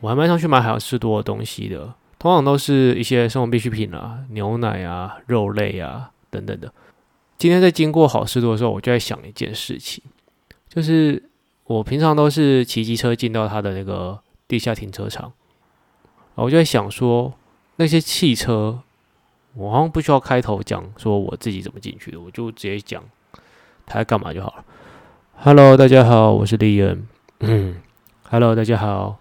我还蛮常去买好吃多的东西的，通常都是一些生活必需品啊，牛奶啊、肉类啊等等的。今天在经过好事多的时候，我就在想一件事情，就是我平常都是骑机车进到它的那个地下停车场，然后我就在想说，那些汽车，我好像不需要开头讲说我自己怎么进去的，我就直接讲他在干嘛就好了。Hello，大家好，我是李恩。嗯，Hello，大家好。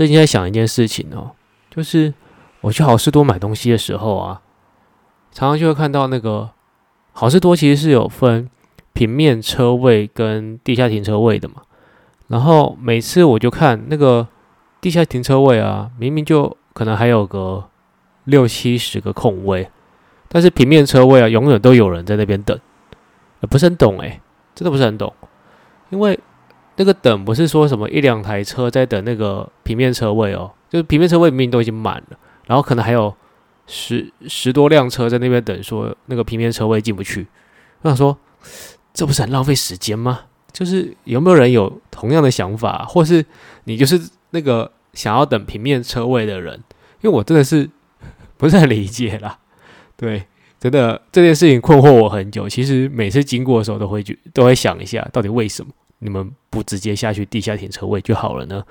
最近在想一件事情哦，就是我去好事多买东西的时候啊，常常就会看到那个好事多其实是有分平面车位跟地下停车位的嘛。然后每次我就看那个地下停车位啊，明明就可能还有个六七十个空位，但是平面车位啊，永远都有人在那边等，不是很懂诶。真的不是很懂，因为那个等不是说什么一两台车在等那个平面车位哦，就是平面车位明明都已经满了，然后可能还有十十多辆车在那边等，说那个平面车位进不去。我想说，这不是很浪费时间吗？就是有没有人有同样的想法，或是你就是那个想要等平面车位的人？因为我真的是不是很理解啦，对。真的这件事情困惑我很久。其实每次经过的时候，都会觉都会想一下，到底为什么你们不直接下去地下停车位就好了呢？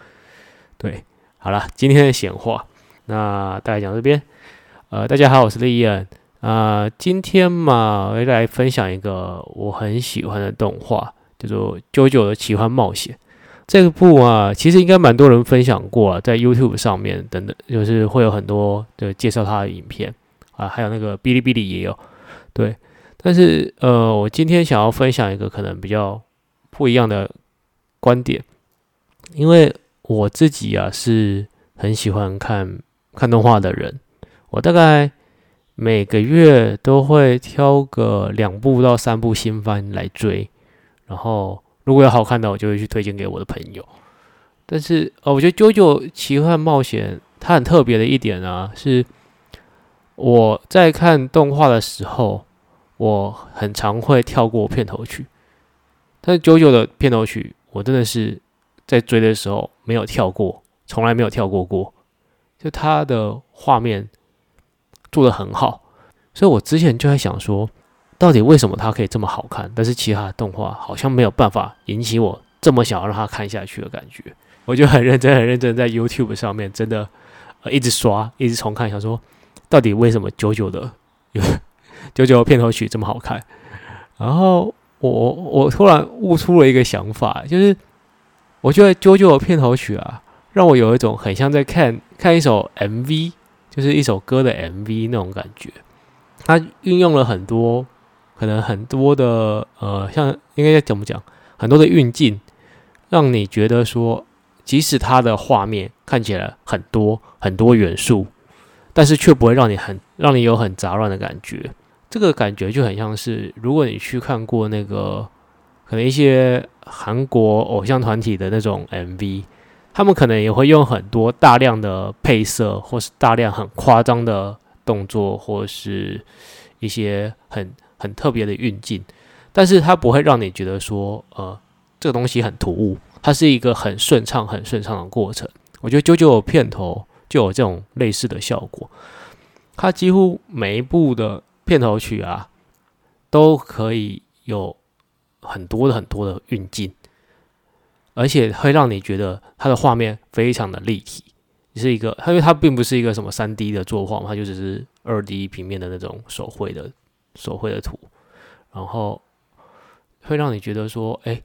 对，好了，今天的闲话，那大家讲这边。呃，大家好，我是丽燕。啊，今天嘛，我来分享一个我很喜欢的动画，叫做《九九的奇幻冒险》。这部啊，其实应该蛮多人分享过，在 YouTube 上面等等，就是会有很多的介绍它的影片。啊，还有那个哔哩哔哩也有，对，但是呃，我今天想要分享一个可能比较不一样的观点，因为我自己啊是很喜欢看看动画的人，我大概每个月都会挑个两部到三部新番来追，然后如果有好看的，我就会去推荐给我的朋友。但是呃，我觉得《JoJo 奇幻冒险》它很特别的一点啊是。我在看动画的时候，我很常会跳过片头曲，但是九九的片头曲，我真的是在追的时候没有跳过，从来没有跳过过。就它的画面做的很好，所以我之前就在想说，到底为什么它可以这么好看，但是其他的动画好像没有办法引起我这么想要让它看下去的感觉。我就很认真、很认真在 YouTube 上面，真的呃一直刷，一直重看，想说。到底为什么九九的有九九片头曲这么好看？然后我我突然悟出了一个想法，就是我觉得九九的片头曲啊，让我有一种很像在看看一首 MV，就是一首歌的 MV 那种感觉。它运用了很多可能很多的呃，像应该怎么讲，很多的运镜，让你觉得说，即使它的画面看起来很多很多元素。但是却不会让你很让你有很杂乱的感觉，这个感觉就很像是如果你去看过那个可能一些韩国偶像团体的那种 MV，他们可能也会用很多大量的配色，或是大量很夸张的动作，或是一些很很特别的运镜，但是它不会让你觉得说呃这个东西很突兀，它是一个很顺畅很顺畅的过程。我觉得九九片头。就有这种类似的效果，它几乎每一部的片头曲啊，都可以有很多的很多的运镜，而且会让你觉得它的画面非常的立体，是一个它，因为它并不是一个什么三 D 的作画嘛，它就只是二 D 平面的那种手绘的手绘的图，然后会让你觉得说，哎，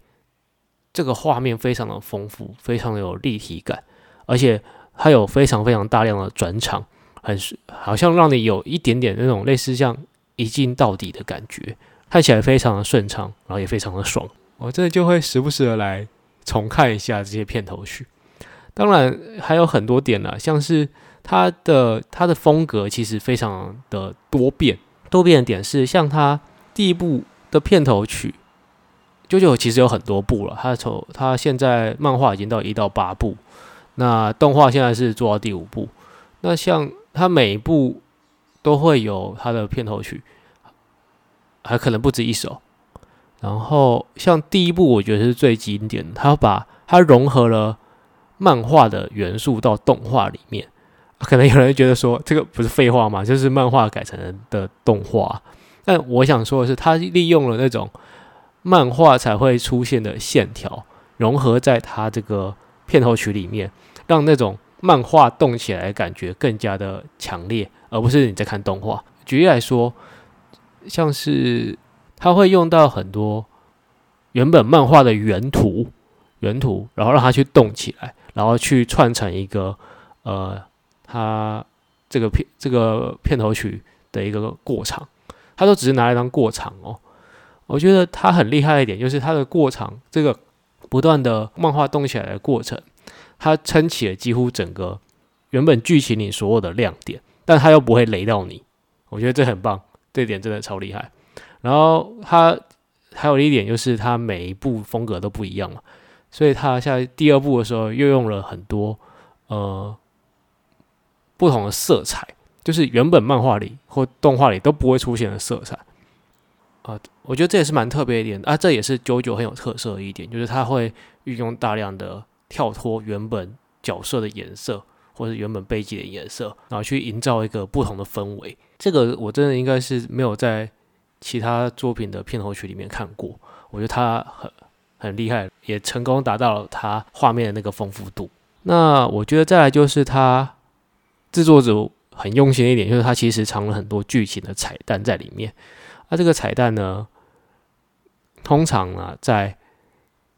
这个画面非常的丰富，非常的有立体感，而且。它有非常非常大量的转场，很好像让你有一点点那种类似像一镜到底的感觉，看起来非常的顺畅，然后也非常的爽。我真的就会时不时的来重看一下这些片头曲。当然还有很多点呢，像是它的它的风格其实非常的多变。多变的点是，像它第一部的片头曲，九九其实有很多部了。它从它现在漫画已经到一到八部。那动画现在是做到第五部，那像它每一部都会有它的片头曲，还可能不止一首。然后像第一部，我觉得是最经典的，它把它融合了漫画的元素到动画里面。可能有人觉得说这个不是废话吗？就是漫画改成的动画。但我想说的是，他利用了那种漫画才会出现的线条，融合在他这个片头曲里面，让那种漫画动起来感觉更加的强烈，而不是你在看动画。举例来说，像是他会用到很多原本漫画的原图，原图，然后让它去动起来，然后去串成一个呃，他这个片这个片头曲的一个过场，他都只是拿来当过场哦。我觉得他很厉害一点，就是他的过场这个不断的漫画动起来的过程，他撑起了几乎整个原本剧情里所有的亮点，但他又不会雷到你。我觉得这很棒，这点真的超厉害。然后他还有一点就是，他每一部风格都不一样嘛，所以他在第二部的时候又用了很多呃不同的色彩，就是原本漫画里或动画里都不会出现的色彩啊。我觉得这也是蛮特别一点啊，这也是九九很有特色的一点，就是他会运用大量的跳脱原本角色的颜色。或者原本背景的颜色，然后去营造一个不同的氛围。这个我真的应该是没有在其他作品的片头曲里面看过。我觉得他很很厉害，也成功达到了他画面的那个丰富度。那我觉得再来就是他制作组很用心的一点，就是他其实藏了很多剧情的彩蛋在里面。那这个彩蛋呢，通常啊，在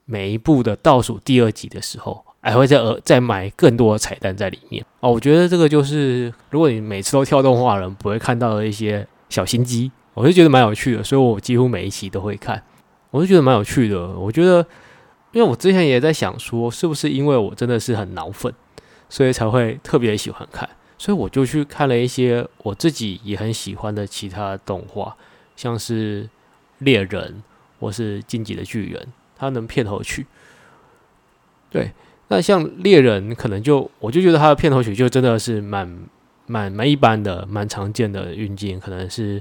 每一部的倒数第二集的时候。还会再额再买更多的彩蛋在里面哦，我觉得这个就是如果你每次都跳动画人不会看到的一些小心机，我就觉得蛮有趣的，所以我几乎每一期都会看，我就觉得蛮有趣的。我觉得，因为我之前也在想说，是不是因为我真的是很脑粉，所以才会特别喜欢看，所以我就去看了一些我自己也很喜欢的其他动画，像是猎人或是晋级的巨人，他能片头曲，对。那像猎人，可能就我就觉得他的片头曲就真的是蛮蛮蛮一般的，蛮常见的运镜，可能是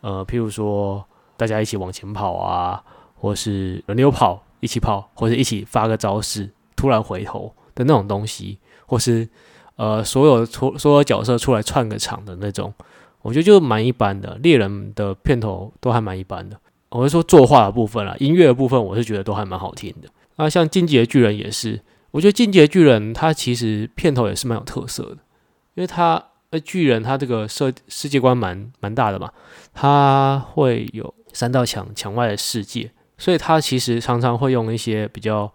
呃，譬如说大家一起往前跑啊，或是轮流跑，一起跑，或者一起发个招式，突然回头的那种东西，或是呃，所有出所有角色出来串个场的那种，我觉得就蛮一般的。猎人的片头都还蛮一般的。我是说作画的部分啦，音乐的部分，我是觉得都还蛮好听的。那像进击的巨人也是。我觉得《进阶巨人》它其实片头也是蛮有特色的，因为它呃巨人它这个设世界观蛮蛮大的嘛，它会有三道墙墙外的世界，所以它其实常常会用一些比较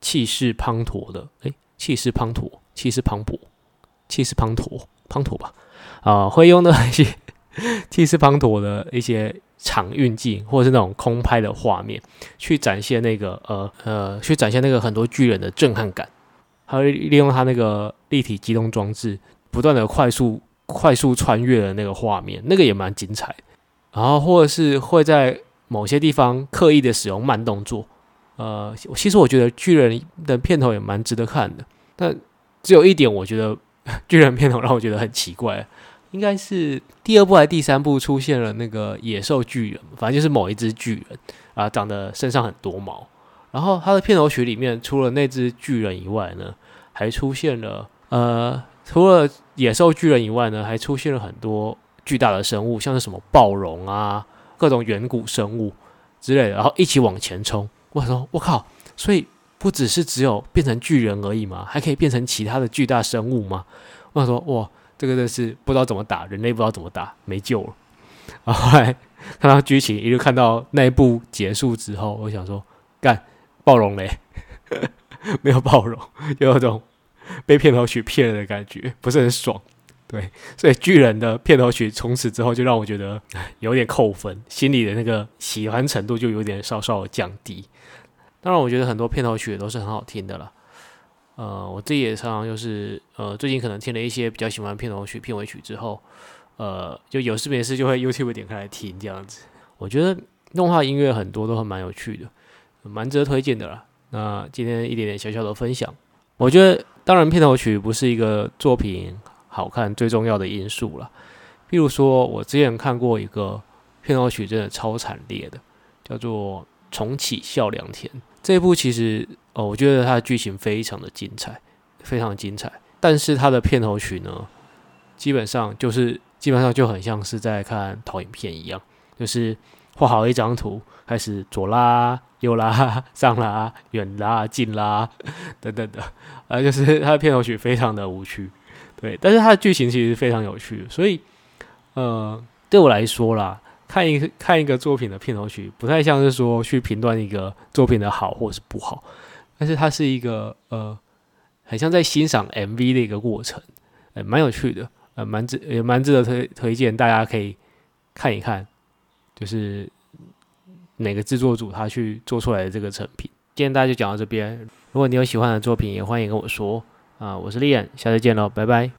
气势滂沱的，诶，气势滂沱，气势磅礴，气势滂沱，滂沱吧，啊，会用 的一些气势滂沱的一些。场运镜或者是那种空拍的画面，去展现那个呃呃，去展现那个很多巨人的震撼感，还会利用它那个立体机动装置，不断的快速快速穿越的那个画面，那个也蛮精彩。然后或者是会在某些地方刻意的使用慢动作，呃，其实我觉得巨人的片头也蛮值得看的，但只有一点，我觉得 巨人片头让我觉得很奇怪。应该是第二部还是第三部出现了那个野兽巨人，反正就是某一只巨人啊，长得身上很多毛。然后他的片头曲里面，除了那只巨人以外呢，还出现了呃，除了野兽巨人以外呢，还出现了很多巨大的生物，像是什么暴龙啊，各种远古生物之类的，然后一起往前冲。我想说我靠，所以不只是只有变成巨人而已吗？还可以变成其他的巨大生物吗？我想说哇。这个的是不知道怎么打，人类不知道怎么打，没救了。然后来看到剧情，一路看到那一部结束之后，我想说，干暴龙嘞，没有暴龙，有种被片头曲骗了的感觉，不是很爽。对，所以巨人的片头曲从此之后就让我觉得有点扣分，心里的那个喜欢程度就有点稍稍降低。当然，我觉得很多片头曲也都是很好听的了。呃，我自己也常常就是呃，最近可能听了一些比较喜欢片头曲、片尾曲之后，呃，就有事没事就会 YouTube 点开来听这样子。我觉得动画音乐很多都很蛮有趣的，蛮值得推荐的啦。那今天一点点小小的分享，我觉得当然片头曲不是一个作品好看最重要的因素了。譬如说，我之前看过一个片头曲，真的超惨烈的，叫做《重启笑良田》这一部，其实。我觉得它的剧情非常的精彩，非常精彩。但是它的片头曲呢，基本上就是基本上就很像是在看投影片一样，就是画好一张图，开始左拉右拉 上拉远拉近拉等等的，啊，就是它的片头曲非常的无趣，对，但是它的剧情其实非常有趣，所以呃，对我来说啦，看一看一个作品的片头曲，不太像是说去评断一个作品的好或是不好，但是它是一个呃。很像在欣赏 MV 的一个过程，呃，蛮有趣的，呃，蛮值也蛮值得推推荐，大家可以看一看，就是哪个制作组他去做出来的这个成品。今天大家就讲到这边，如果你有喜欢的作品，也欢迎跟我说啊，我是丽安，下次见喽，拜拜。